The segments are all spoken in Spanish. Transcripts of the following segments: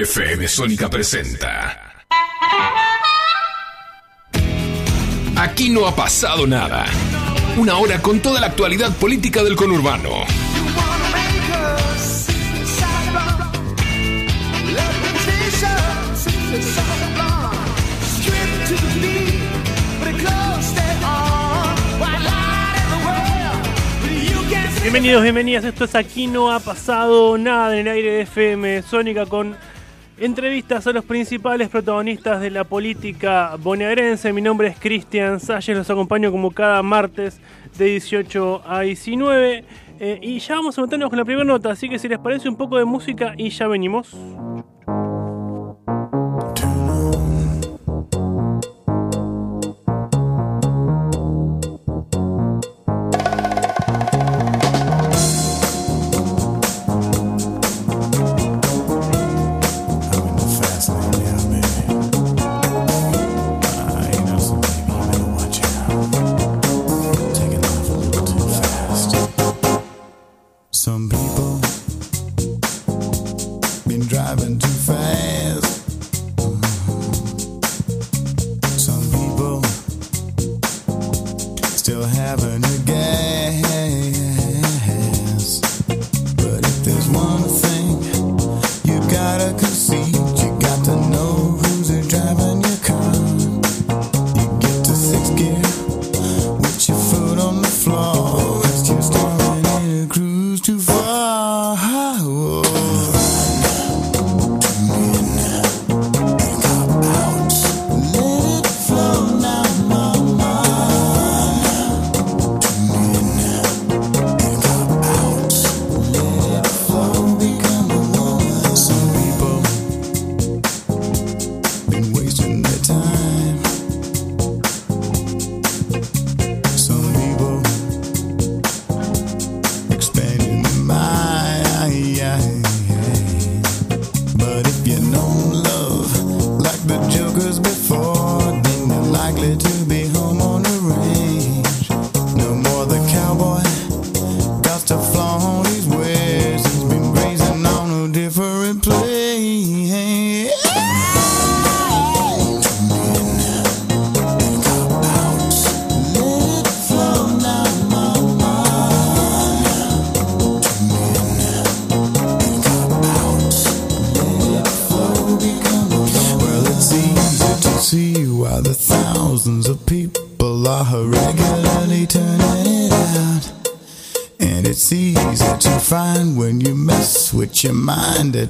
FM Sónica presenta. Aquí no ha pasado nada. Una hora con toda la actualidad política del conurbano. Bienvenidos, bienvenidas. Esto es Aquí no ha pasado nada en el aire de FM Sónica con Entrevistas a los principales protagonistas de la política bonaerense. Mi nombre es Cristian Salles, los acompaño como cada martes de 18 a 19. Eh, y ya vamos a meternos con la primera nota, así que si les parece un poco de música y ya venimos.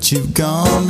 you've gone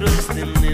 nuestros tener.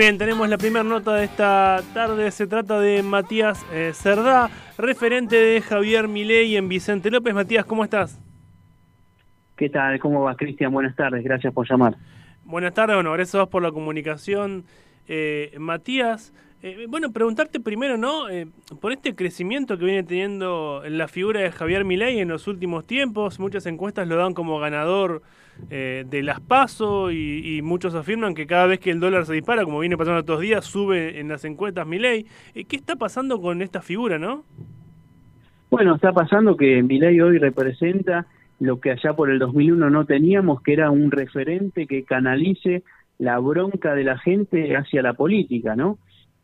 Bien, tenemos la primera nota de esta tarde. Se trata de Matías eh, Cerdá, referente de Javier Milei en Vicente López. Matías, ¿cómo estás? ¿Qué tal? ¿Cómo va, Cristian? Buenas tardes, gracias por llamar. Buenas tardes, bueno, gracias a vos por la comunicación. Eh, Matías, eh, bueno, preguntarte primero, ¿no? Eh, por este crecimiento que viene teniendo la figura de Javier Milei en los últimos tiempos, muchas encuestas lo dan como ganador eh, de las PASO y, muchos afirman que cada vez que el dólar se dispara, como viene pasando estos días, sube en las encuestas Milei. Eh, ¿Qué está pasando con esta figura, no? Bueno, está pasando que Milei hoy representa lo que allá por el 2001 no teníamos, que era un referente que canalice la bronca de la gente hacia la política, ¿no?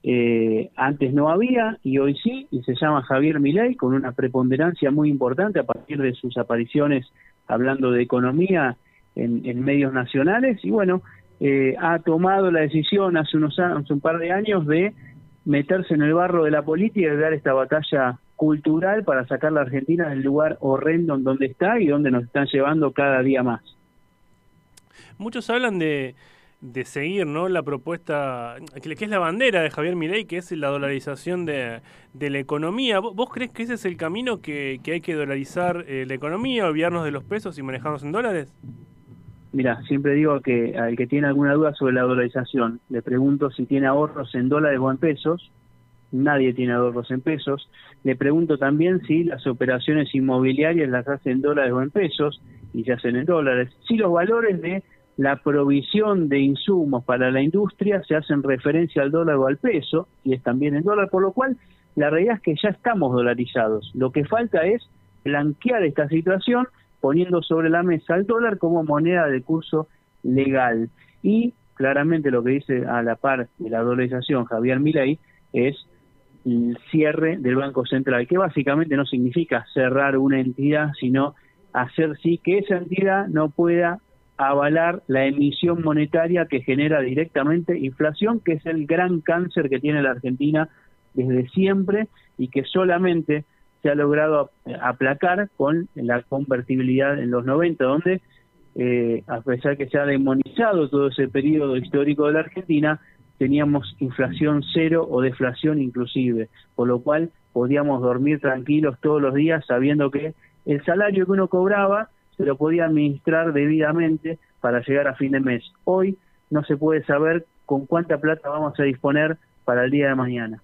Eh, antes no había y hoy sí, y se llama Javier Milei con una preponderancia muy importante a partir de sus apariciones hablando de economía en, medios nacionales y bueno, eh, ha tomado la decisión hace unos hace un par de años de meterse en el barro de la política y dar esta batalla cultural para sacar la Argentina del lugar horrendo en donde está y donde nos están llevando cada día más. Muchos hablan de, de seguir ¿no? la propuesta, que, es la bandera de Javier Milei, que es la dolarización de, de la economía. ¿Vos, vos crees que ese es el camino que, que hay que dolarizar eh, la economía, olvidarnos de los pesos y manejarnos en dólares? Mira, siempre digo que al que tiene alguna duda sobre la dolarización, le pregunto si tiene ahorros en dólares o en pesos. Nadie tiene ahorros en pesos. Le pregunto también si las operaciones inmobiliarias las hacen en dólares o en pesos y se hacen en dólares. Si los valores de la provisión de insumos para la industria se hacen referencia al dólar o al peso y es también en dólar, por lo cual la realidad es que ya estamos dolarizados. Lo que falta es blanquear esta situación poniendo sobre la mesa el dólar como moneda de curso legal. Y claramente lo que dice a la par de la dolarización Javier Milei es el cierre del Banco Central, que básicamente no significa cerrar una entidad, sino hacer sí que esa entidad no pueda avalar la emisión monetaria que genera directamente inflación, que es el gran cáncer que tiene la Argentina desde siempre y que solamente se ha logrado aplacar con la convertibilidad en los 90, donde eh, a pesar que se ha demonizado todo ese periodo histórico de la Argentina, teníamos inflación cero o deflación inclusive, por lo cual podíamos dormir tranquilos todos los días sabiendo que el salario que uno cobraba se lo podía administrar debidamente para llegar a fin de mes. Hoy no se puede saber con cuánta plata vamos a disponer para el día de mañana.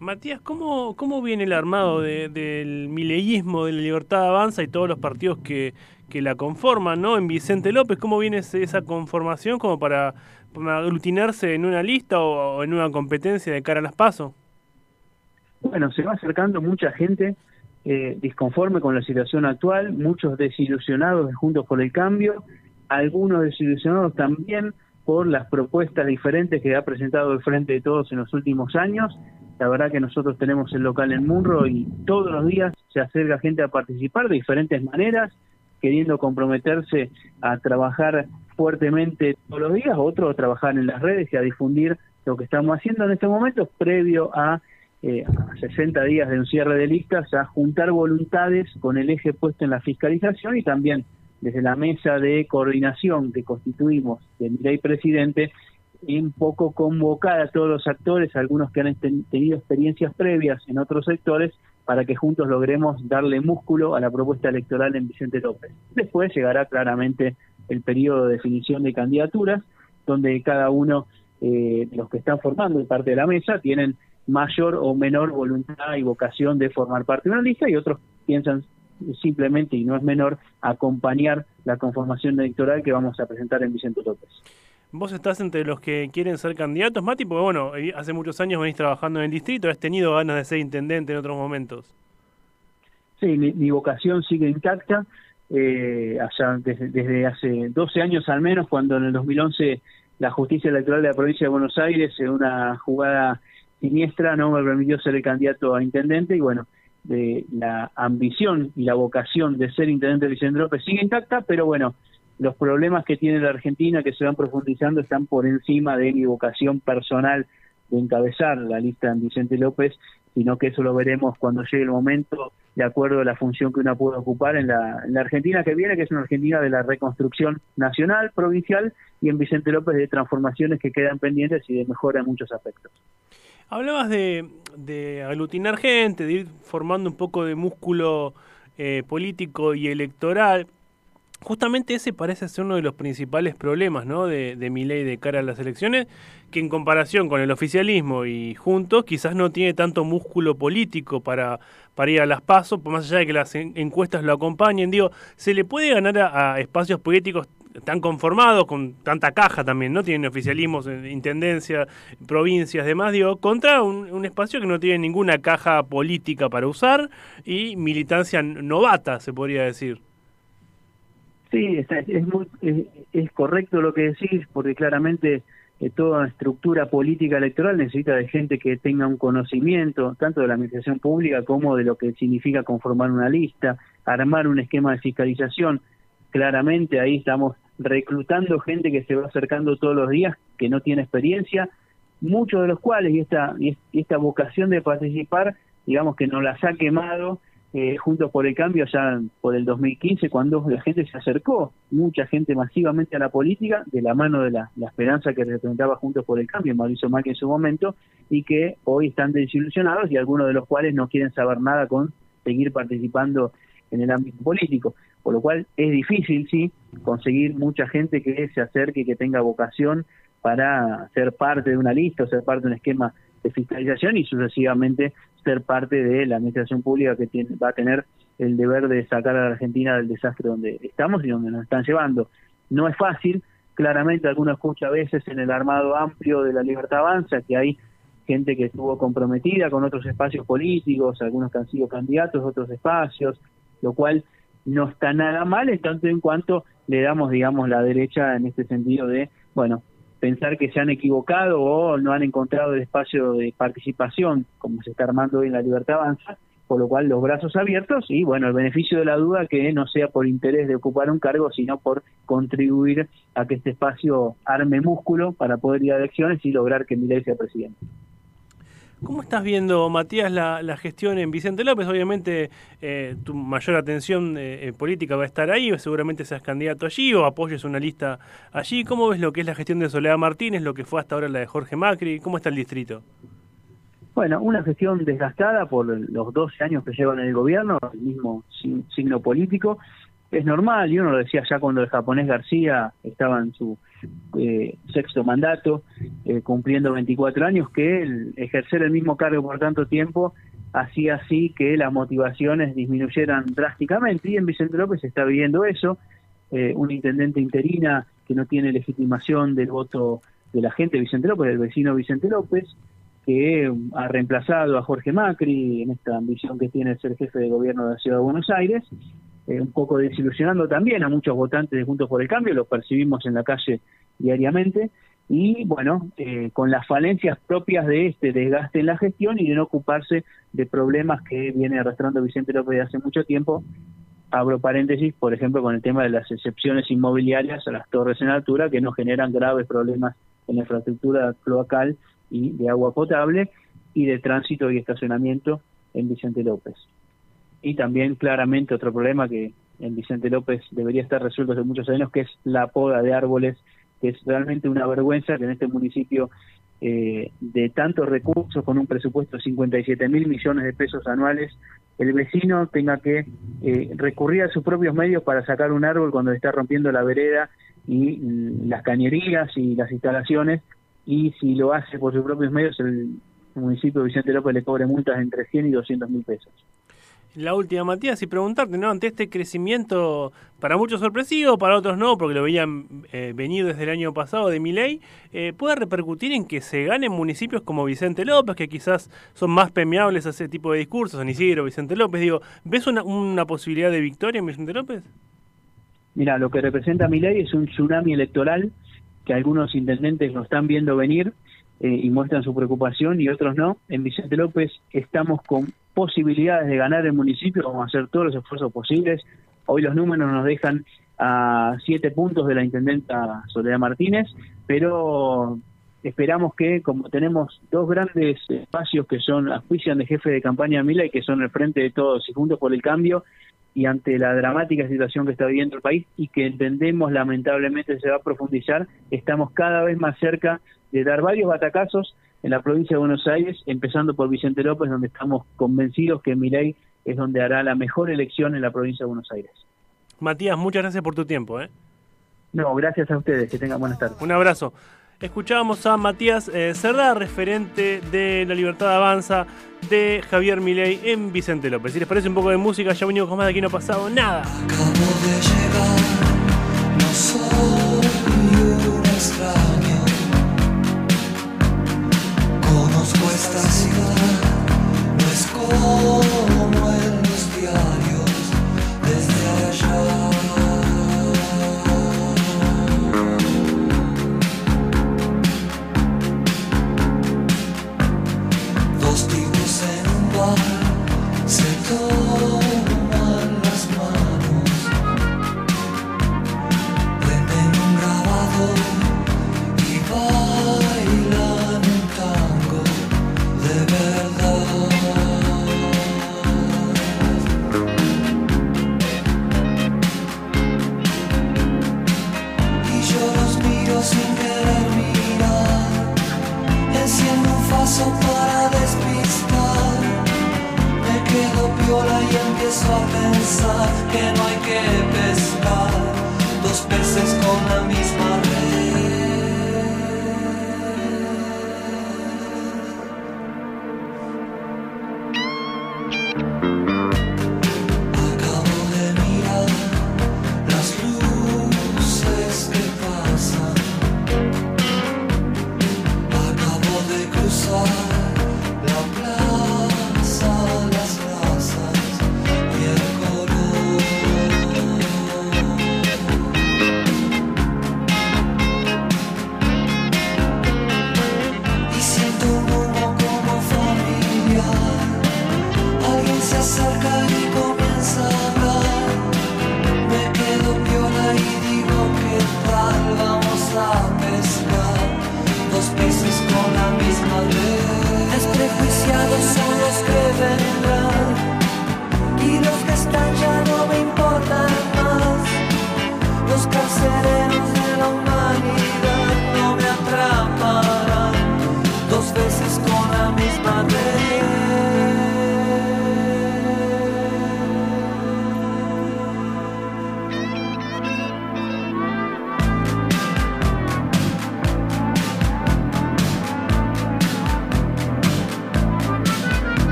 Matías, ¿cómo, cómo viene el armado de- del mileísmo, de la libertad avanza y todos los partidos que, que la conforman, ¿no? En Vicente López, ¿cómo viene esa conformación como para, para aglutinarse en una lista o, en una competencia de cara a las pasos? Bueno, se va acercando mucha gente eh, disconforme con la situación actual, muchos desilusionados de Juntos por el Cambio, algunos desilusionados también por las propuestas diferentes que ha presentado el Frente de Todos en los últimos años. La verdad que nosotros tenemos el local en Munro y todos los días se acerca gente a participar de diferentes maneras, queriendo comprometerse a trabajar fuertemente todos los días, otros a trabajar en las redes y a difundir lo que estamos haciendo en este momento, previo a eh, a 60 días de un cierre de listas, a juntar voluntades con el eje puesto en la fiscalización y también desde la mesa de coordinación que constituimos de Mirai Presidente, un poco convocar a todos los actores, algunos que han ten- tenido experiencias previas en otros sectores, para que juntos logremos darle músculo a la propuesta electoral en Vicente López. Después llegará claramente el periodo de definición de candidaturas, donde cada uno eh, los que están formando parte de la mesa tienen mayor o menor voluntad y vocación de formar parte de una lista y otros piensan simplemente, y no es menor, acompañar la conformación electoral que vamos a presentar en Vicente López. Vos estás entre los que quieren ser candidatos, Mati, porque bueno, eh, hace muchos años venís trabajando en el distrito, has tenido ganas de ser intendente en otros momentos. Sí, mi, mi vocación sigue intacta. Eh, allá desde, desde hace 12 años al menos, cuando en el 2011 la justicia electoral de la provincia de Buenos Aires, en una jugada siniestra, no me permitió ser el candidato a intendente y bueno, de la ambición y la vocación de ser intendente de Vicente López sigue intacta, pero bueno, los problemas que tiene la Argentina que se van profundizando están por encima de mi vocación personal de encabezar la lista de Vicente López, sino que eso lo veremos cuando llegue el momento, de acuerdo a la función que una puede ocupar en la, en la Argentina que viene, que es una Argentina de la reconstrucción nacional, provincial, y en Vicente López de transformaciones que quedan pendientes y de mejora en muchos aspectos. Hablabas de, de aglutinar gente, de ir formando un poco de músculo eh, político y electoral. Justamente ese parece ser uno de los principales problemas ¿no? de, de mi ley de cara a las elecciones, que en comparación con el oficialismo y juntos quizás no tiene tanto músculo político para, para ir a las pasos, más allá de que las en- encuestas lo acompañen. Digo, ¿se le puede ganar a, a espacios políticos tan conformados, con tanta caja también, ¿no? Tienen oficialismos, eh, intendencia, provincias, demás, digo, contra un, un espacio que no tiene ninguna caja política para usar y militancia novata, se podría decir. Sí, está- es, es, es correcto lo que decís, porque claramente eh, toda estructura política electoral necesita de gente que tenga un conocimiento tanto de la administración pública como de lo que significa conformar una lista, armar un esquema de fiscalización. Claramente ahí estamos reclutando gente que se va acercando todos los días, que no tiene experiencia, muchos de los cuales, y esta, y es- y esta vocación de participar, digamos que nos las ha quemado eh, Juntos por el Cambio ya por el 2015, cuando la gente se acercó, mucha gente masivamente a la política, de la mano de la, esperanza que representaba Juntos por el Cambio, Mauricio Macri en su momento, y que hoy están desilusionados y algunos de los cuales no quieren saber nada con seguir participando en el ámbito político. Por lo cual es difícil, sí, conseguir mucha gente que se acerque, que tenga vocación para ser parte de una lista, o ser parte de un esquema de fiscalización y sucesivamente ser parte de la administración pública que tiene, va a tener el deber de sacar a la Argentina del desastre donde estamos y donde nos están llevando. No es fácil, claramente alguno escucha a veces en el armado amplio de la Libertad Avanza que hay gente que estuvo comprometida con otros espacios políticos, algunos que han sido candidatos otros espacios, lo cual no está nada mal en tanto en cuanto le damos, digamos, la derecha en este sentido de, bueno, pensar que se han equivocado o no han encontrado el espacio de participación como se está armando hoy en la Libertad Avanza, por lo cual los brazos abiertos y bueno, el beneficio de la duda que no sea por interés de ocupar un cargo, sino por contribuir a que este espacio arme músculo para poder ir a elecciones y lograr que Milei sea presidente. ¿Cómo estás viendo, Matías, la, gestión en Vicente López? Obviamente eh, tu mayor atención eh, eh, política va a estar ahí, seguramente seas candidato allí o apoyes una lista allí. ¿Cómo ves lo que es la gestión de Soledad Martínez, lo que fue hasta ahora la de Jorge Macri? ¿Cómo está el distrito? Bueno, una gestión desgastada por los 12 años que llevan en el gobierno, el mismo signo político. Es normal, y uno lo decía ya cuando el japonés García estaba en su eh, sexto mandato, eh, cumpliendo 24 años, que el ejercer el mismo cargo por tanto tiempo hacía así que las motivaciones disminuyeran drásticamente. Y en Vicente López se está viviendo eso. Eh, una intendente interina que no tiene legitimación del voto de la gente, Vicente López, del vecino Vicente López, que ha reemplazado a Jorge Macri en esta ambición que tiene de ser jefe de gobierno de la Ciudad de Buenos Aires, eh, un poco desilusionando también a muchos votantes de Juntos por el Cambio, lo percibimos en la calle diariamente, y bueno, eh, con las falencias propias de este desgaste en la gestión y de no ocuparse de problemas que viene arrastrando Vicente López de hace mucho tiempo, abro paréntesis, por ejemplo, con el tema de las excepciones inmobiliarias a las torres en altura que nos generan graves problemas en la infraestructura cloacal y de agua potable y de tránsito y estacionamiento en Vicente López. Y también claramente otro problema que en Vicente López debería estar resuelto hace muchos años, que es la poda de árboles, que es realmente una vergüenza que en este municipio eh, de tantos recursos, con un presupuesto de 57 mil millones de pesos anuales, el vecino tenga que eh, recurrir a sus propios medios para sacar un árbol cuando está rompiendo la vereda y mm, las cañerías y las instalaciones, y si lo hace por sus propios medios, el municipio de Vicente López le cobre multas entre 100 y 200 mil pesos. La última, Matías, y preguntarte, ¿no? Ante este crecimiento, para muchos sorpresivo, para otros no, porque lo veían eh, venir desde el año pasado de Miley, eh, ¿puede repercutir en que se ganen municipios como Vicente López, que quizás son más permeables a ese tipo de discursos, San Isidro, Vicente López? Digo, ¿ves una, posibilidad de victoria en Vicente López? Mira, lo que representa mi ley es un tsunami electoral que algunos intendentes lo están viendo venir eh, y muestran su preocupación y otros no. En Vicente López estamos con posibilidades de ganar el municipio, vamos a hacer todos los esfuerzos posibles. Hoy los números nos dejan a siete puntos de la intendenta Soledad Martínez, pero esperamos que, como tenemos dos grandes espacios que son auspician de jefe de campaña Mila y que son el frente de todos y juntos por el cambio, y ante la dramática situación que está viviendo el país y que entendemos lamentablemente se va a profundizar, estamos cada vez más cerca de dar varios batacazos en la provincia de Buenos Aires, empezando por Vicente López, donde estamos convencidos que Milei es donde hará la mejor elección en la provincia de Buenos Aires. Matías, muchas gracias por tu tiempo. ¿eh? No, gracias a ustedes, que tengan buenas tardes. Un abrazo. Escuchábamos a Matías eh, Cerdá, referente de La Libertad Avanza de Javier Milei en Vicente López. Si les parece un poco de música, ya venimos con más de aquí no ha pasado nada. Acabo de llegar, no soy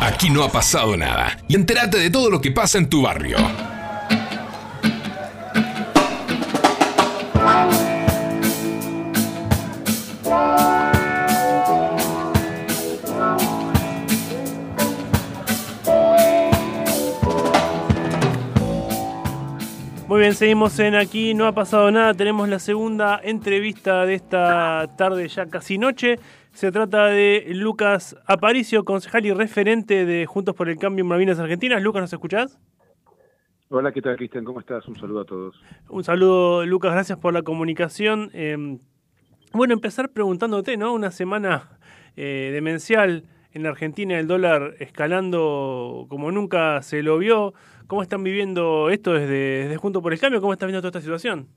Aquí no ha pasado nada. Y entérate de todo lo que pasa en tu barrio. Muy bien, seguimos en Aquí No ha pasado nada. Tenemos la segunda entrevista de esta tarde, ya casi noche. Se trata de Lucas Aparicio, concejal y referente de Juntos por el Cambio en Malvinas Argentinas. Lucas, ¿nos escuchás? Hola, ¿qué tal, Cristian? ¿Cómo estás? Un saludo a todos. Un saludo, Lucas, gracias por la comunicación. Eh, bueno, empezar preguntándote, ¿no? Una semana eh, demencial en la Argentina, el dólar escalando como nunca se lo vio. ¿Cómo están viviendo esto desde, desde Juntos por el Cambio? ¿Cómo están viendo toda esta situación?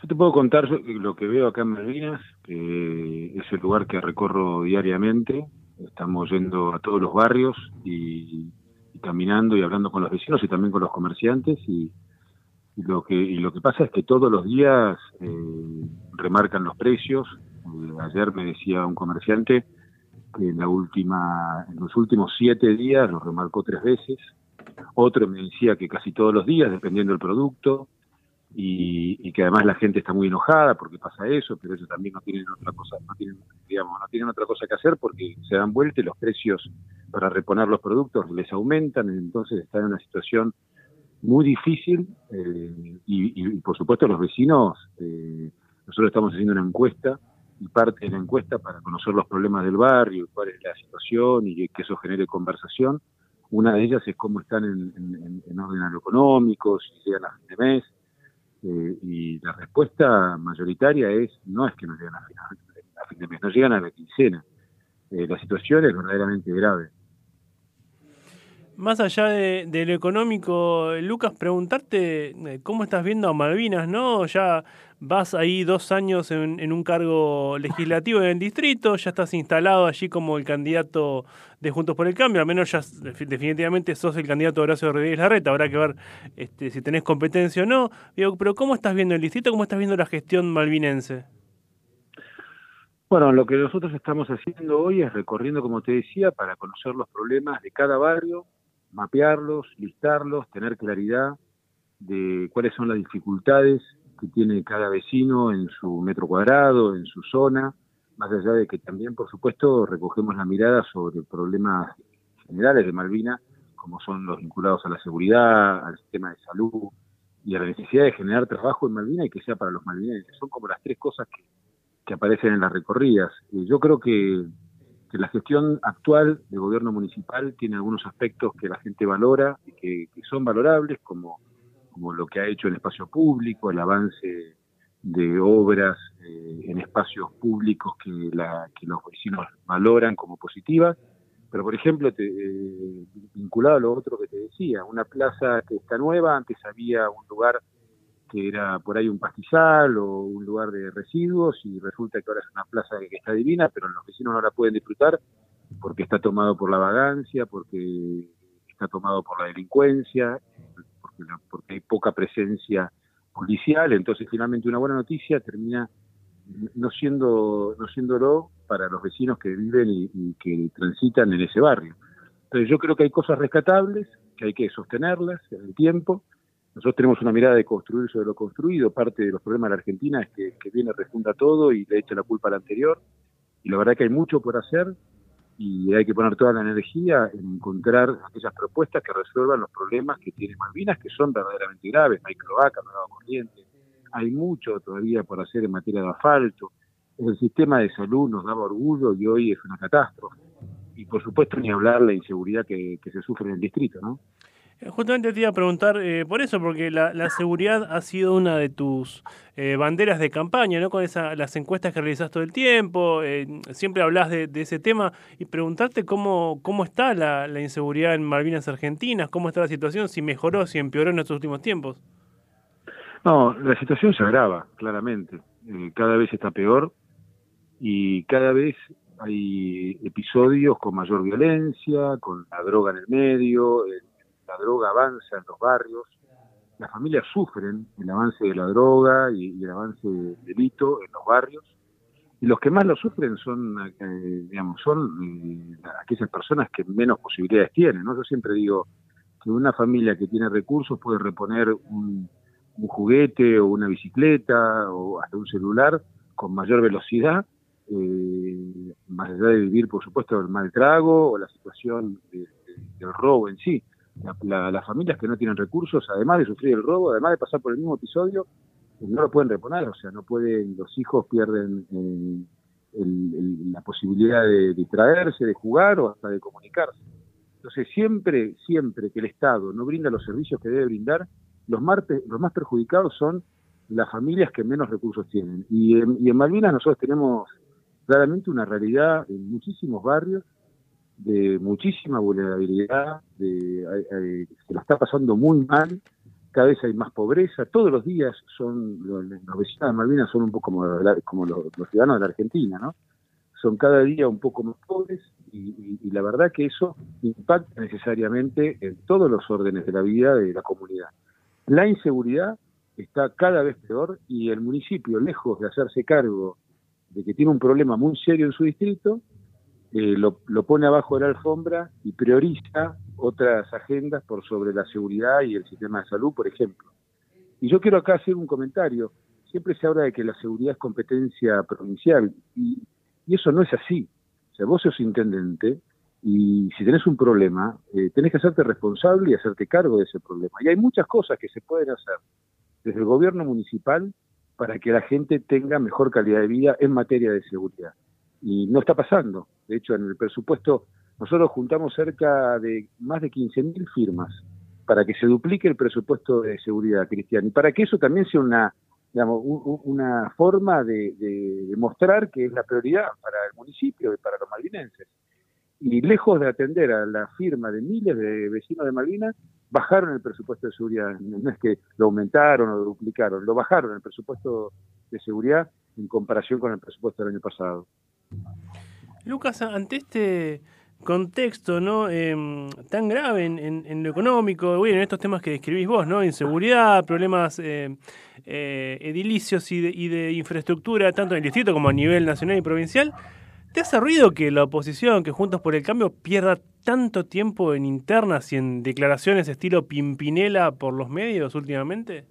Yo te puedo contar lo que veo acá en Malvinas, que es el lugar que recorro diariamente. Estamos yendo a todos los barrios y, caminando y hablando con los vecinos y también con los comerciantes y, lo que lo que pasa es que todos los días eh, remarcan los precios. Eh, ayer me decía un comerciante que en la última en los últimos siete días los remarcó tres veces. Otro me decía que casi todos los días, dependiendo del producto y, y que además la gente está muy enojada porque pasa eso, pero ellos también no tienen otra cosa, no tienen, digamos, no tienen otra cosa que hacer porque se dan vuelta y los precios para reponer los productos les aumentan, entonces están en una situación muy difícil eh, y, por supuesto los vecinos, eh, nosotros estamos haciendo una encuesta y parte de la encuesta para conocer los problemas del barrio, cuál es la situación y que eso genere conversación. Una de ellas es cómo están en, en, en orden a lo económico, si llegan a fin de mes, eh, y la respuesta mayoritaria es no es que no llegan a a fin de mes, no llegan a la quincena. Eh, la situación es verdaderamente grave. Más allá de, lo económico, Lucas, preguntarte eh, cómo estás viendo a Malvinas, ¿no? Ya vas ahí dos años en, un cargo legislativo en el distrito, ya estás instalado allí como el candidato de Juntos por el Cambio, al menos ya definitivamente sos el candidato de Horacio Rodríguez Larreta, habrá que ver este, si tenés competencia o no. Pero ¿cómo estás viendo el distrito? ¿Cómo estás viendo la gestión malvinense? Bueno, lo que nosotros estamos haciendo hoy es recorriendo, como te decía, para conocer los problemas de cada barrio, mapearlos, listarlos, tener claridad de cuáles son las dificultades que tiene cada vecino en su metro cuadrado, en su zona, más allá de que también, por supuesto, recogemos la mirada sobre problemas generales de Malvina, como son los vinculados a la seguridad, al sistema de salud y a la necesidad de generar trabajo en Malvina y que sea para los malvinenses. Son como las tres cosas que, que aparecen en las recorridas. Y yo creo que que la gestión actual del gobierno municipal tiene algunos aspectos que la gente valora y que, son valorables, como, como lo que ha hecho en espacio público, el avance de obras eh, en espacios públicos que, la, que los vecinos valoran como positivas. Pero, por ejemplo, te, eh, vinculado a lo otro que te decía, una plaza que está nueva, antes había un lugar que era por ahí un pastizal o un lugar de residuos y resulta que ahora es una plaza que está divina, pero los vecinos no la pueden disfrutar porque está tomado por la vagancia, porque está tomado por la delincuencia, porque, porque hay poca presencia policial, entonces finalmente una buena noticia termina no siendo no siéndolo para los vecinos que viven y, y que transitan en ese barrio. Entonces yo creo que hay cosas rescatables, que hay que sostenerlas en el tiempo, nosotros tenemos una mirada de construir sobre lo construido. Parte de los problemas de la Argentina es que, viene, refunda todo y le echa la culpa al anterior. Y la verdad que hay mucho por hacer y hay que poner toda la energía en encontrar aquellas propuestas que resuelvan los problemas que tiene Malvinas, que son verdaderamente graves. Hay cloaca, no hay corriente, hay mucho todavía por hacer en materia de asfalto. El sistema de salud nos daba orgullo y hoy es una catástrofe. Y por supuesto ni hablar la inseguridad que se sufre en el distrito, ¿no? Justamente te iba a preguntar eh, por eso, porque la, la, seguridad ha sido una de tus eh, banderas de campaña, ¿no? Con esa, las encuestas que realizas todo el tiempo, eh, siempre hablas de, ese tema y preguntarte cómo, cómo está la, inseguridad en Malvinas Argentinas, cómo está la situación, si mejoró, si empeoró en estos últimos tiempos. No, la situación se agrava, claramente. cada vez está peor y cada vez hay episodios con mayor violencia, con la droga en el medio, la droga avanza en los barrios, las familias sufren el avance de la droga y, el avance del delito en los barrios, y los que más lo sufren son, eh, digamos, son eh, aquellas personas que menos posibilidades tienen, ¿no? Yo siempre digo que una familia que tiene recursos puede reponer un, un juguete o una bicicleta o hasta un celular con mayor velocidad, eh, más allá de vivir, por supuesto, el mal trago o la situación de, de, del robo en sí la, la, las familias que no tienen recursos, además de sufrir el robo, además de pasar por el mismo episodio, no lo pueden reponer, o sea, no pueden, los hijos pierden eh, el, la posibilidad de distraerse, de jugar o hasta de comunicarse. Entonces, siempre, siempre que el Estado no brinda los servicios que debe brindar, los más, los más perjudicados son las familias que menos recursos tienen. Y en, y en Malvinas nosotros tenemos claramente una realidad en muchísimos barrios de muchísima vulnerabilidad, de, se lo está pasando muy mal cada vez hay más pobreza, todos los días son, los, vecinos de Malvinas son un poco como, la- como los, los ciudadanos de la Argentina, ¿no? Son cada día un poco más pobres y, y- y la verdad que eso impacta necesariamente en todos los órdenes de la vida de la comunidad. La inseguridad está cada vez peor y el municipio, lejos de hacerse cargo de que tiene un problema muy serio en su distrito, eh, lo, pone abajo de la alfombra y prioriza otras agendas por sobre la seguridad y el sistema de salud, por ejemplo. Y yo quiero acá hacer un comentario. Siempre se habla de que la seguridad es competencia provincial y, y eso no es así. O sea, vos sos intendente y si tenés un problema, eh, tenés que hacerte responsable y hacerte cargo de ese problema. Y hay muchas cosas que se pueden hacer desde el gobierno municipal para que la gente tenga mejor calidad de vida en materia de seguridad. Y no está pasando. De hecho, en el presupuesto nosotros juntamos cerca de más de 15.000 firmas para que se duplique el presupuesto de seguridad, Cristian, y para que eso también sea una, digamos, una forma de, de demostrar que es la prioridad para el municipio y para los malvinenses. Y lejos de atender a la firma de miles de vecinos de Malvinas, bajaron el presupuesto de seguridad. No es que lo aumentaron o lo duplicaron, lo bajaron el presupuesto de seguridad en comparación con el presupuesto del año pasado. Lucas, ante este contexto no Em, tan grave en, en- en lo económico, bueno, en estos temas que describís vos, ¿no? Inseguridad, problemas eh, eh, edilicios y de, y de infraestructura, tanto en el distrito como a nivel nacional y provincial, ¿te hace ruido que la oposición, que Juntos por el Cambio, pierda tanto tiempo en internas y en declaraciones estilo Pimpinela por los medios últimamente?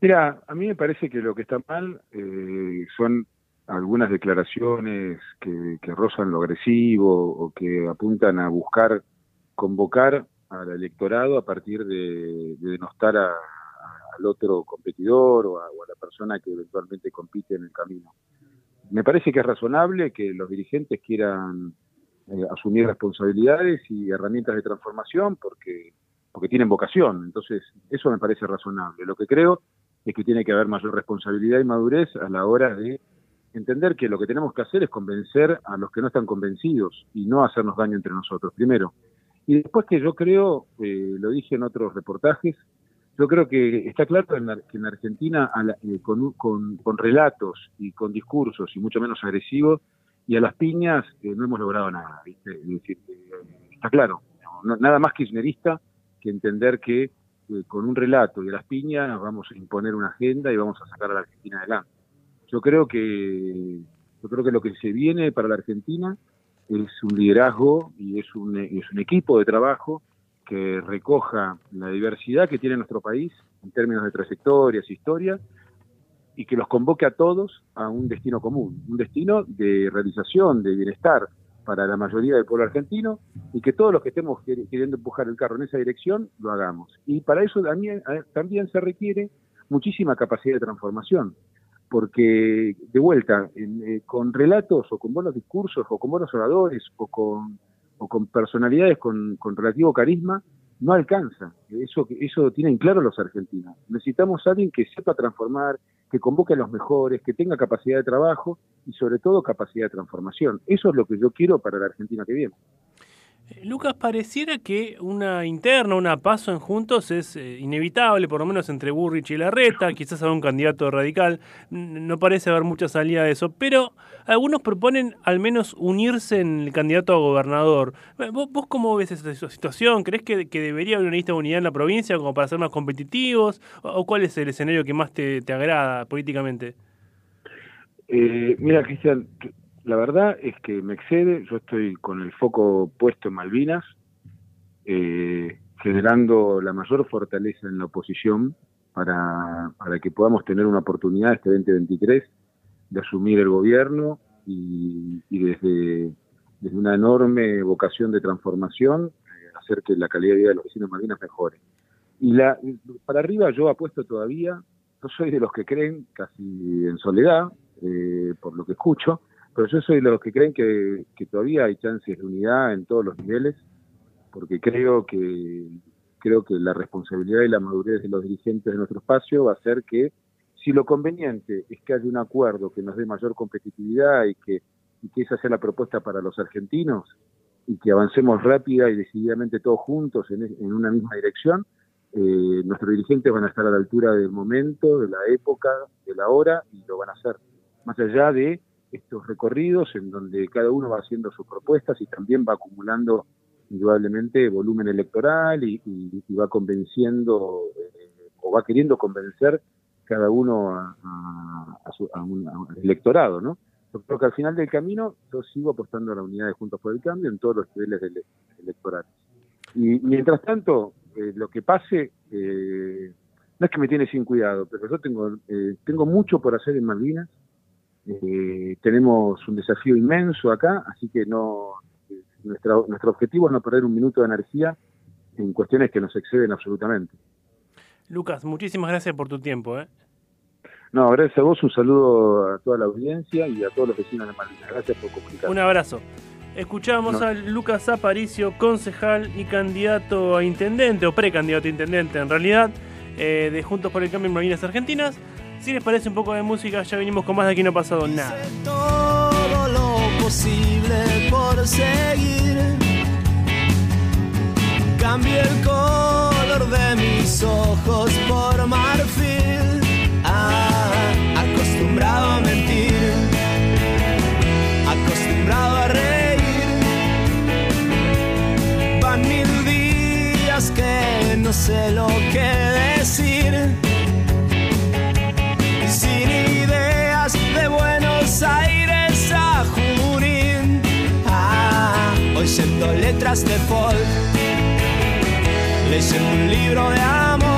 Mira, a mí me parece que lo que está mal eh, son algunas declaraciones que, rozan lo agresivo o que apuntan a buscar convocar al electorado a partir de, de denostar a- al otro competidor o a, o a la persona que eventualmente compite en el camino. Me parece que es razonable que los dirigentes quieran eh, asumir responsabilidades y herramientas de transformación porque, porque tienen vocación. Entonces, eso me parece razonable. Lo que creo es que tiene que haber mayor responsabilidad y madurez a la hora de entender que lo que tenemos que hacer es convencer a los que no están convencidos y no hacernos daño entre nosotros, primero. Y después que yo creo, eh, lo dije en otros reportajes, yo creo que está claro en la- que en Argentina, la- eh, con, con- con relatos y con discursos y mucho menos agresivos, y a las piñas eh, no hemos logrado nada. ¿viste? Eh, está claro, no- nada más kirchnerista que entender que con un relato y a las piñas vamos a imponer una agenda y vamos a sacar a la Argentina adelante. Yo creo que yo creo que lo que se viene para la Argentina es un liderazgo y es un, es un equipo de trabajo que recoja la diversidad que tiene nuestro país en términos de trayectorias, historia, y que los convoque a todos a un destino común, un destino de realización, de bienestar para la mayoría del pueblo argentino y que todos los que estemos quer- queriendo empujar el carro en esa dirección lo hagamos. Y para eso también, eh, también se requiere muchísima capacidad de transformación, porque de vuelta, eh, con relatos o con buenos discursos o con buenos oradores o con, o con personalidades con, con relativo carisma, no alcanza. Eso, eso tienen claro los argentinos. Necesitamos a alguien que sepa transformar, que convoque a los mejores, que tenga capacidad de trabajo y sobre todo capacidad de transformación. Eso es lo que yo quiero para la Argentina que viene. Lucas, pareciera que una interna, una paso en Juntos es eh, inevitable, por lo menos entre Burrich y Larreta, quizás habrá un candidato radical, no parece haber mucha salida de eso, pero algunos proponen al menos unirse en el candidato a gobernador. Eh, ¿Vos, cómo ves esa situ- situación? ¿Crees que, debería haber una lista de unidad en la provincia como para ser más competitivos? ¿O, cuál es el escenario que más te, te agrada políticamente? Eh, mira, Cristian, la verdad es que me excede. Yo estoy con el foco puesto en Malvinas, eh, generando la mayor fortaleza en la oposición para, para que podamos tener una oportunidad este 2023 de asumir el gobierno y, desde una enorme vocación de transformación eh, hacer que la calidad de vida de los vecinos de Malvinas mejore. Y la, para arriba yo apuesto todavía, yo soy de los que creen, casi en soledad, eh, por lo que escucho, pero yo soy de los que creen que, todavía hay chances de unidad en todos los niveles, porque creo que creo que la responsabilidad y la madurez de los dirigentes de nuestro espacio va a ser que si lo conveniente es que haya un acuerdo que nos dé mayor competitividad y que, y que esa sea la propuesta para los argentinos y que avancemos rápida y decididamente todos juntos en, en una misma dirección, eh, nuestros dirigentes van a estar a la altura del momento, de la época, de la hora, y lo van a hacer. Más allá de estos recorridos en donde cada uno va haciendo sus propuestas y también va acumulando indudablemente volumen electoral y, va convenciendo eh, o va queriendo convencer cada uno a, su- a un- electorado, ¿no? Yo creo que al final del camino yo sigo apostando a la unidad de Juntos por el Cambio en todos los niveles electorales. Y mientras tanto, eh, lo que pase, eh, no es que me tiene sin cuidado, pero yo tengo, eh, tengo mucho por hacer en Malvinas. Eh, tenemos un desafío inmenso acá, así que no nuestra- nuestro objetivo es no perder un minuto de energía en cuestiones que nos exceden absolutamente. Lucas, muchísimas gracias por tu tiempo. ¿eh? No, gracias a vos, un saludo a toda la audiencia y a todos los vecinos de Malvinas. Gracias por comunicar. Un abrazo. Escuchamos No. a Lucas Aparicio, concejal y candidato a intendente, o precandidato a intendente en realidad, eh, de Juntos por el Cambio en Malvinas Argentinas. Si les parece un poco de música, ya venimos con más de aquí no ha pasado nada. todo lo posible por seguir. Cambié el color de mis ojos por marfil. Ah, acostumbrado a mentir, acostumbrado a reír. Van mil días que no sé lo que decir letras de folk, leyendo un libro de amor.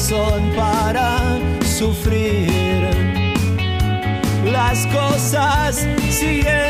Razón para sufrir. Las cosas siguen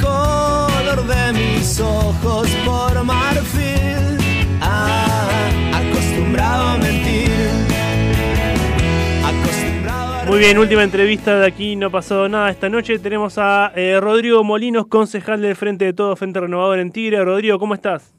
Color de mis ojos por marfil. Ah, acostumbrado a mentir. Acostumbrado a Muy bien, última entrevista de aquí, no ha pasado nada esta noche. Tenemos a eh, Rodrigo Molinos, concejal del Frente de Todo, Frente Renovador en Tigre. Rodrigo, ¿cómo estás?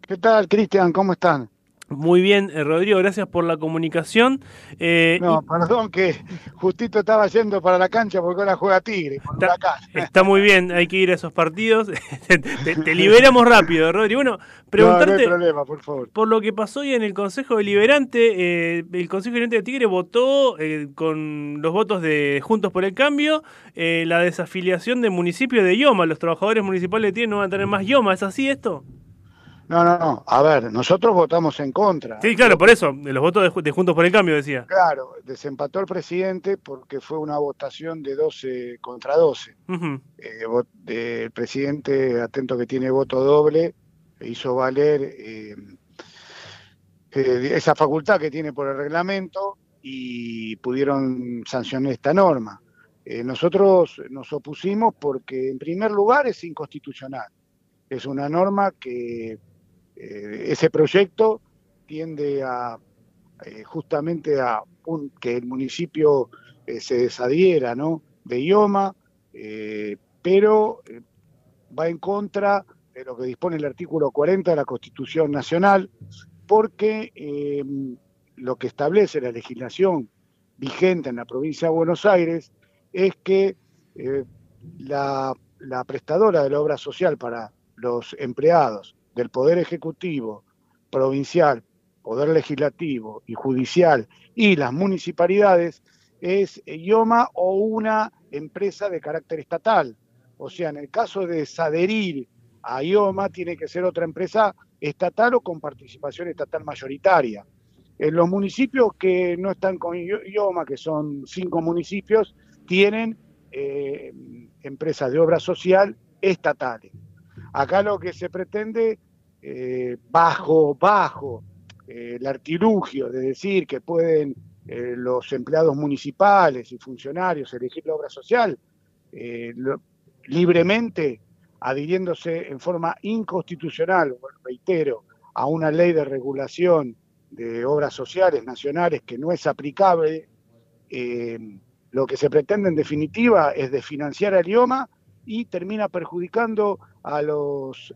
¿Qué tal, Cristian? ¿Cómo están? Muy bien, eh, Rodrigo, gracias por la comunicación. Eh, No, perdón que justito estaba yendo para la cancha porque ahora juega Tigre, Está, está muy bien, hay que ir a esos partidos. te, te liberamos rápido, Rodrigo. Bueno, No, no preguntarte hay problema, por favor. por lo que pasó hoy en el Consejo Deliberante. eh, el Consejo Deliberante de Tigre votó eh, con los votos de Juntos por el Cambio eh, la desafiliación del municipio de Ioma. Los trabajadores municipales de Tigre no van a tener más Ioma. ¿Es así esto? No, no, no. A ver, nosotros votamos en contra. Sí, claro, por eso. De los votos de, Ju- de Juntos por el Cambio, decía. Claro, desempató el presidente porque fue una votación de 12 contra 12. Ujú. Eh, eh, el presidente, atento que tiene voto doble, hizo valer eh, eh, esa facultad que tiene por el reglamento y pudieron sancionar esta norma. Nosotros nos opusimos porque, en primer lugar, es inconstitucional. Es una norma que eh, ese proyecto tiende a eh, justamente a que el municipio eh, se desadhiera ¿no? de IOMA, pero va en contra de lo que dispone el artículo 40 de la Constitución Nacional, porque eh, lo que establece la legislación vigente en la provincia de Buenos Aires es que la prestadora de la obra social para los empleados del Poder Ejecutivo, provincial, Poder Legislativo y Judicial y las municipalidades es IOMA o una empresa de carácter estatal. O sea, en el caso de desadherir a IOMA, tiene que ser otra empresa estatal o con participación estatal mayoritaria. En los municipios que no están con IOMA, que son cinco municipios, tienen eh, empresas de obra social estatales. Acá lo que se pretende, eh, bajo, bajo eh, el artilugio de decir que pueden eh, los empleados municipales y funcionarios elegir la obra social libremente, adhiriéndose en forma inconstitucional, reitero, a una ley de regulación de obras sociales nacionales que no es aplicable, lo que se pretende en definitiva es desfinanciar al IOMA y termina perjudicando a los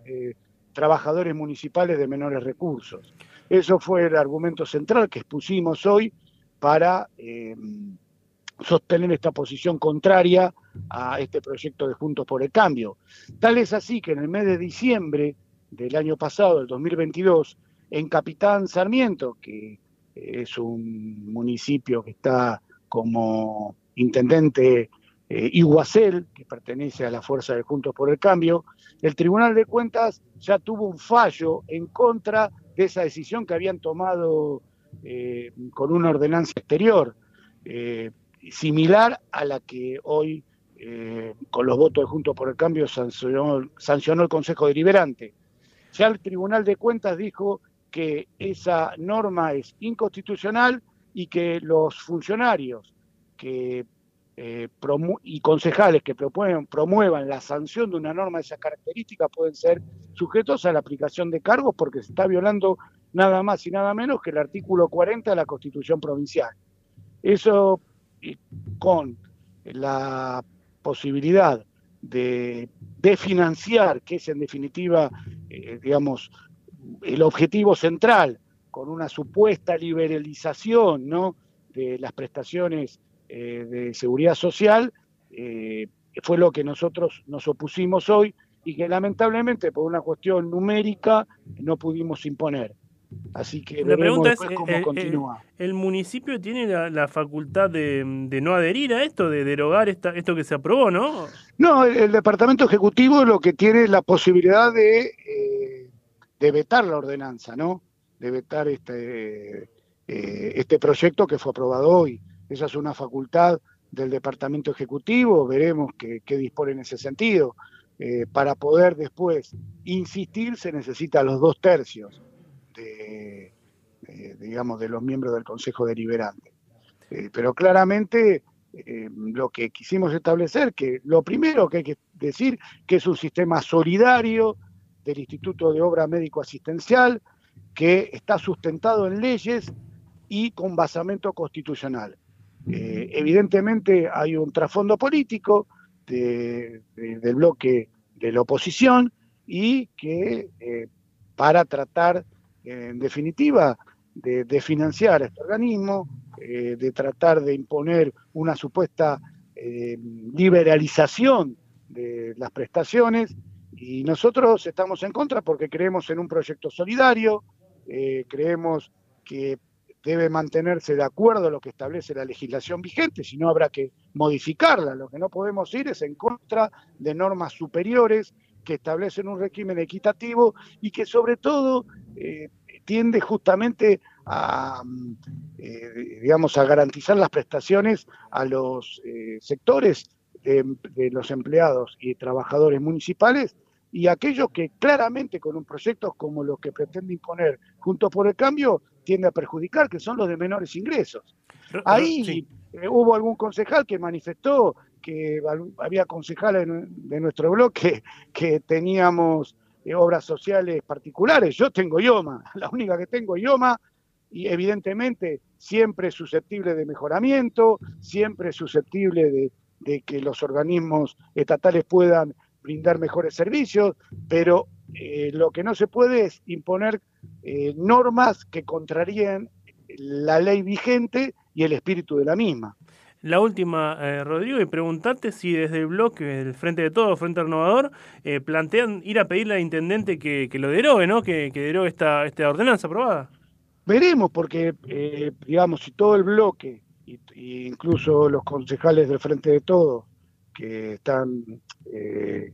trabajadores municipales de menores recursos. Eso fue el argumento central que expusimos hoy para eh, sostener esta posición contraria a este proyecto de Juntos por el Cambio. Tal es así que en el mes de diciembre del año pasado, del 2022, en Capitán Sarmiento, que es un municipio que está como intendente eh, Iguacel, que pertenece a la fuerza de Juntos por el Cambio, el Tribunal de Cuentas ya tuvo un fallo en contra de esa decisión que habían tomado eh, con una ordenanza exterior, eh, similar a la que hoy, eh, con los votos de Juntos por el Cambio, sancionó, sancionó el Consejo Deliberante. Ya el Tribunal de Cuentas dijo que esa norma es inconstitucional y que los funcionarios que eh, y concejales que promuevan, promuevan la sanción de una norma de esas características pueden ser sujetos a la aplicación de cargos porque se está violando nada más y nada menos que el artículo 40 de la Constitución Provincial. Eso y con la posibilidad de, de financiar, que es en definitiva, eh, digamos, el objetivo central, con una supuesta liberalización ¿no? de las prestaciones eh, de seguridad social, eh, fue lo que nosotros nos opusimos hoy y que lamentablemente por una cuestión numérica no pudimos imponer. Así que La pregunta es, después eh, cómo eh, continúa. ¿el municipio tiene la, la facultad de, de no adherir a esto, de derogar esta, esto que se aprobó, no? No, el, el Departamento Ejecutivo lo que tiene es la posibilidad de, eh, de vetar la ordenanza, ¿no? De vetar este, eh, este proyecto que fue aprobado hoy. Esa es una facultad del Departamento Ejecutivo, veremos qué, dispone en ese sentido. Eh, para poder después insistir se necesita los dos tercios de, de, digamos, de los miembros del Consejo Deliberante. Eh, pero claramente eh, lo que quisimos establecer, que lo primero que hay que decir, que es un sistema solidario del Instituto de Obra Médico Asistencial, que está sustentado en leyes y con basamento constitucional. Eh, evidentemente hay un trasfondo político de- de- del bloque de la oposición y que eh, para tratar, en definitiva, de, de financiar este organismo, eh, de tratar de imponer una supuesta liberalización de las prestaciones, y nosotros estamos en contra porque creemos en un proyecto solidario, creemos que debe mantenerse de acuerdo a lo que establece la legislación vigente, si no habrá que modificarla. Lo que no podemos ir es en contra de normas superiores que establecen un régimen equitativo y que sobre todo eh, tiende justamente a, eh, digamos, a garantizar las prestaciones a los eh, sectores de los empleados y trabajadores municipales y aquellos que claramente con un proyecto como los que pretende imponer Juntos por el Cambio tiende a perjudicar, que son los de menores ingresos. Ahí sí. eh, hubo algún concejal que manifestó que había concejales de, nuestro bloque que teníamos eh, obras sociales particulares. Yo tengo IOMA, la única que tengo IOMA, y evidentemente siempre susceptible de mejoramiento, siempre susceptible de, de que los organismos estatales puedan brindar mejores servicios, pero eh, lo que no se puede es imponer eh, normas que contrarían la ley vigente y el espíritu de la misma. La última, eh, Rodrigo, y preguntarte si desde el bloque, del Frente de Todo, Frente Renovador, eh, plantean ir a pedirle al intendente que, que lo derogue, ¿no? Que, que derogue esta, esta ordenanza aprobada. Veremos, porque, eh, digamos, si todo el bloque, y, y incluso los concejales del Frente de Todo, que están eh,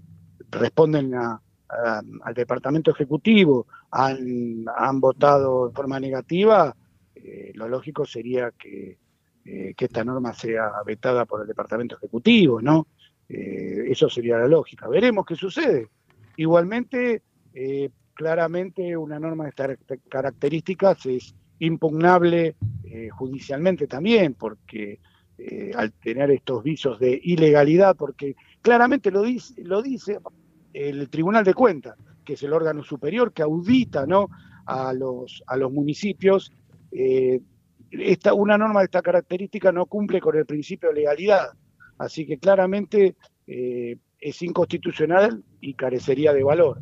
responden al Departamento Ejecutivo, han, votado de forma negativa, eh, lo lógico sería que, eh, que esta norma sea vetada por el Departamento Ejecutivo, ¿no? Eso sería la lógica. Veremos qué sucede. Igualmente, claramente una norma de estas características es impugnable judicialmente también, porque eh, al tener estos visos de ilegalidad, porque claramente lo dice, lo dice el Tribunal de Cuentas, que es el órgano superior que audita ¿no? a, los, a los municipios, eh, esta, una norma de esta característica no cumple con el principio de legalidad. Así que claramente eh, es inconstitucional y carecería de valor.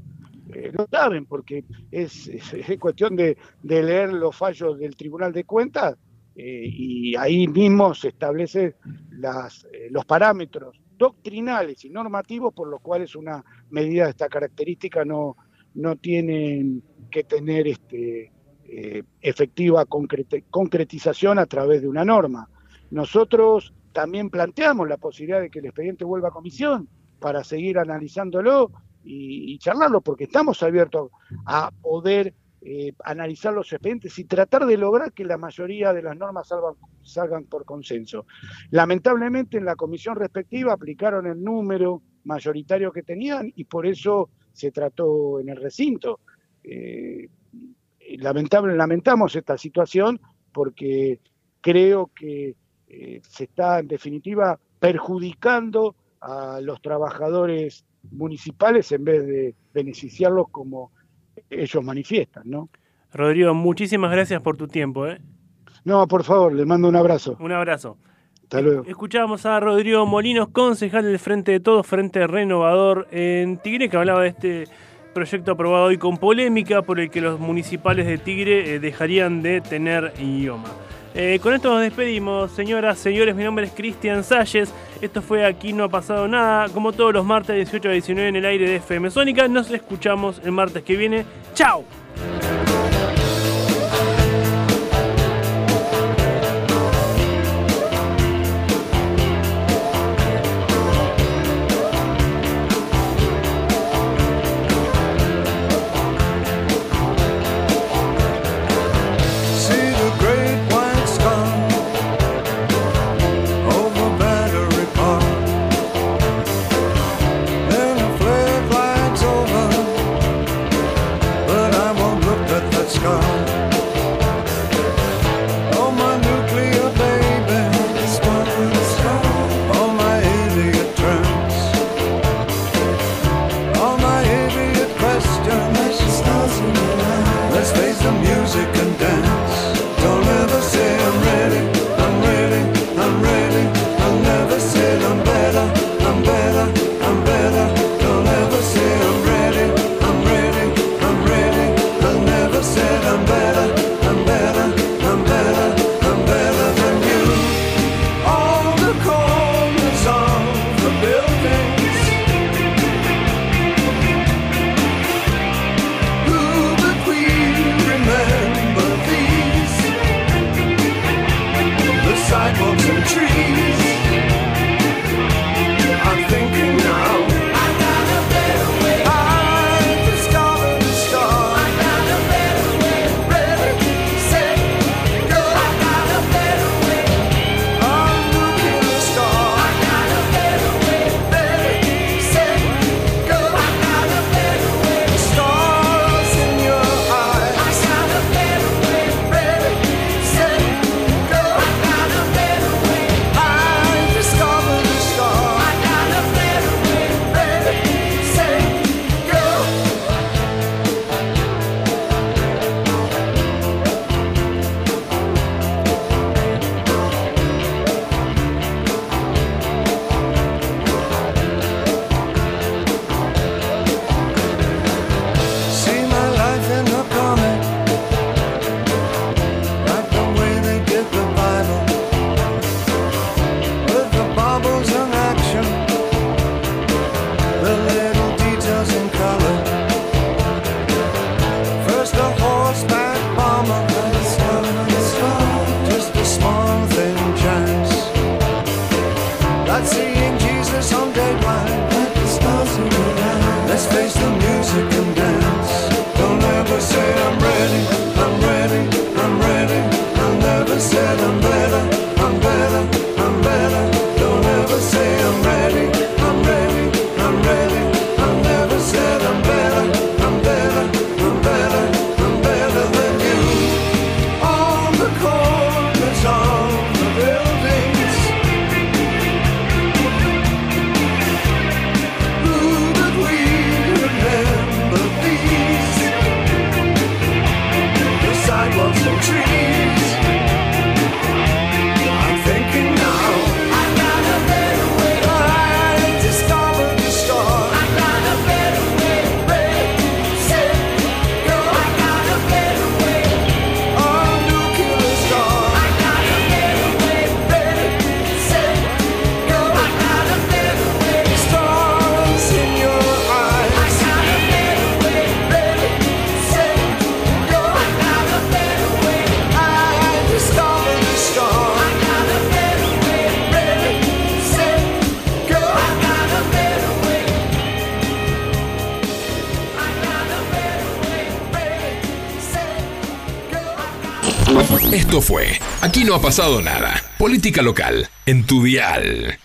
Eh, lo saben porque es, es- es cuestión de leer los fallos del Tribunal de Cuentas eh, y ahí mismo se establecen las, eh, los parámetros doctrinales y normativos por los cuales una medida de esta característica no, no tiene que tener este, eh, efectiva concretización a través de una norma. Nosotros también planteamos la posibilidad de que el expediente vuelva a comisión para seguir analizándolo y, y charlarlo, porque estamos abiertos a poder eh, analizar los expedientes y tratar de lograr que la mayoría de las normas salgan, salgan por consenso. Lamentablemente en la comisión respectiva aplicaron el número mayoritario que tenían y por eso se trató en el recinto. Eh, lamentable, lamentamos esta situación porque creo que eh, se está en definitiva perjudicando a los trabajadores municipales en vez de beneficiarlos como ellos manifiestan, ¿no? Rodrigo, muchísimas gracias por tu tiempo. ¿eh? No, por favor, le mando un abrazo. Un abrazo. Hasta luego. Escuchábamos a Rodrigo Molinos, concejal del Frente de Todos, Frente Renovador en Tigre, que hablaba de este proyecto aprobado hoy con polémica por el que los municipales de Tigre eh, dejarían de tener idioma. Eh, con esto nos despedimos, señoras, señores. Mi nombre es Cristian Salles. Esto fue Aquí No Ha Pasado Nada. Como todos los martes, 18 a 19 en el aire de FM Sónica. Nos escuchamos el martes que viene. ¡Chao! Esto fue Aquí no ha pasado nada. Política local en tu dial.